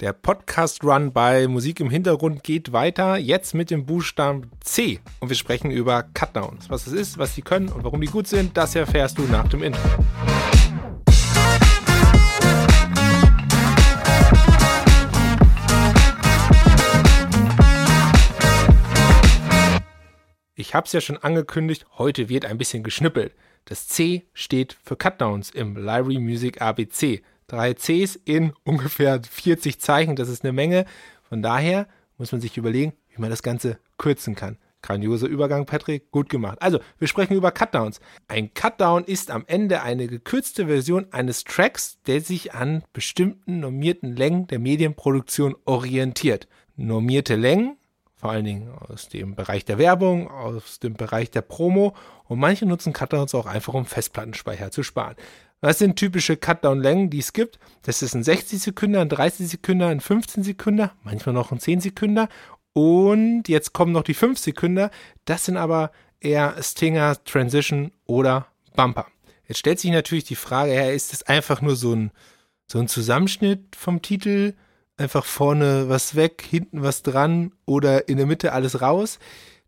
Der Podcast-Run bei Musik im Hintergrund geht weiter, jetzt mit dem Buchstaben C. Und wir sprechen über Cutdowns. Was es ist, was sie können und warum die gut sind, das erfährst du nach dem Intro. Ich habe es ja schon angekündigt, heute wird ein bisschen geschnippelt. Das C steht für Cutdowns im Library Music ABC drei Cs in ungefähr 40 Zeichen. Das ist eine Menge. Von daher muss man sich überlegen, wie man das Ganze kürzen kann. Grandioser Übergang, Patrick, gut gemacht. Also, wir sprechen über Cutdowns. Ein Cutdown ist am Ende eine gekürzte Version eines Tracks, der sich an bestimmten normierten Längen der Medienproduktion orientiert. Normierte Längen, vor allen Dingen aus dem Bereich der Werbung, aus dem Bereich der Promo und manche nutzen Cutdowns auch einfach, um Festplattenspeicher zu sparen. Was sind typische Cutdown-Längen, die es gibt? Das ist ein 60 Sekunden, ein 30 Sekunden, ein 15 Sekunden, manchmal noch ein 10 Sekunden. Und jetzt kommen noch die 5 Sekunden. Das sind aber eher Stinger, Transition oder Bumper. Jetzt stellt sich natürlich die Frage, ist das einfach nur so ein, so ein Zusammenschnitt vom Titel? Einfach vorne was weg, hinten was dran oder in der Mitte alles raus?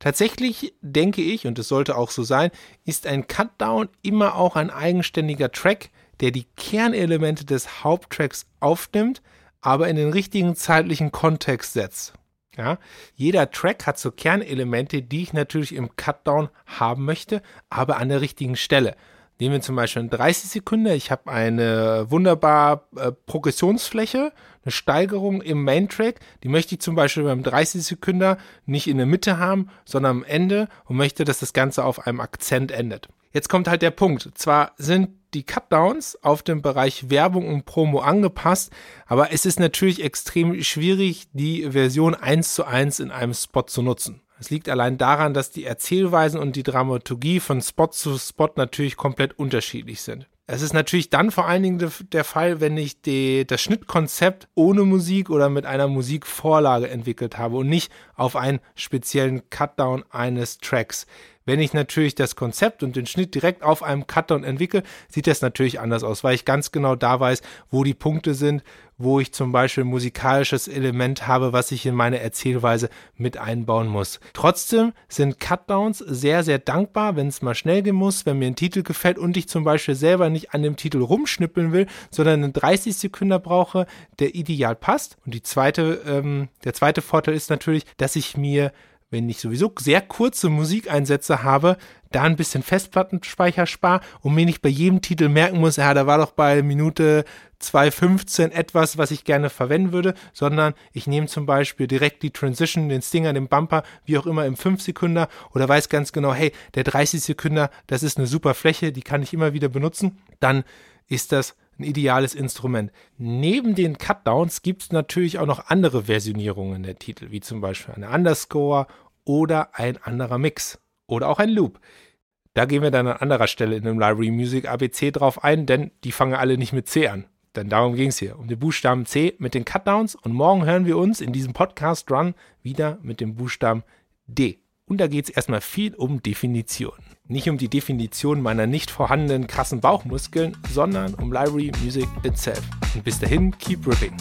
Tatsächlich denke ich, und es sollte auch so sein, ist ein Cutdown immer auch ein eigenständiger Track, der die Kernelemente des Haupttracks aufnimmt, aber in den richtigen zeitlichen Kontext setzt. Ja, jeder Track hat so Kernelemente, die ich natürlich im Cutdown haben möchte, aber an der richtigen Stelle. Nehmen wir zum Beispiel in 30 Sekunden. Ich habe eine wunderbar äh, Progressionsfläche, eine Steigerung im Main-Track. Die möchte ich zum Beispiel beim 30 Sekunden nicht in der Mitte haben, sondern am Ende und möchte, dass das Ganze auf einem Akzent endet. Jetzt kommt halt der Punkt. Zwar sind die Cutdowns auf den Bereich Werbung und Promo angepasst, aber es ist natürlich extrem schwierig, die Version eins zu eins in einem Spot zu nutzen. Es liegt allein daran, dass die Erzählweisen und die Dramaturgie von Spot zu Spot natürlich komplett unterschiedlich sind. Es ist natürlich dann vor allen Dingen der Fall, wenn ich die, das Schnittkonzept ohne Musik oder mit einer Musikvorlage entwickelt habe und nicht auf einen speziellen Cutdown eines Tracks. Wenn ich natürlich das Konzept und den Schnitt direkt auf einem Cutdown entwickle, sieht das natürlich anders aus, weil ich ganz genau da weiß, wo die Punkte sind, wo ich zum Beispiel ein musikalisches Element habe, was ich in meine Erzählweise mit einbauen muss. Trotzdem sind Cutdowns sehr, sehr dankbar, wenn es mal schnell gehen muss, wenn mir ein Titel gefällt und ich zum Beispiel selber nicht an dem Titel rumschnippeln will, sondern einen 30 Sekunden brauche, der ideal passt. Und die zweite, ähm, der zweite Vorteil ist natürlich, dass ich mir wenn ich sowieso sehr kurze Musikeinsätze habe, da ein bisschen Festplattenspeicher spare und mir nicht bei jedem Titel merken muss, ja, da war doch bei Minute 2.15 etwas, was ich gerne verwenden würde, sondern ich nehme zum Beispiel direkt die Transition, den Stinger, den Bumper, wie auch immer im 5 Sekunder oder weiß ganz genau, hey, der 30 Sekunder, das ist eine super Fläche, die kann ich immer wieder benutzen, dann ist das ein ideales Instrument. Neben den Cutdowns gibt es natürlich auch noch andere Versionierungen der Titel, wie zum Beispiel eine Underscore oder ein anderer Mix oder auch ein Loop. Da gehen wir dann an anderer Stelle in dem Library Music ABC drauf ein, denn die fangen alle nicht mit C an. Denn darum ging es hier, um den Buchstaben C mit den Cutdowns. Und morgen hören wir uns in diesem Podcast Run wieder mit dem Buchstaben D. Und da geht es erstmal viel um Definition. Nicht um die Definition meiner nicht vorhandenen krassen Bauchmuskeln, sondern um Library Music itself. Und bis dahin, keep ripping.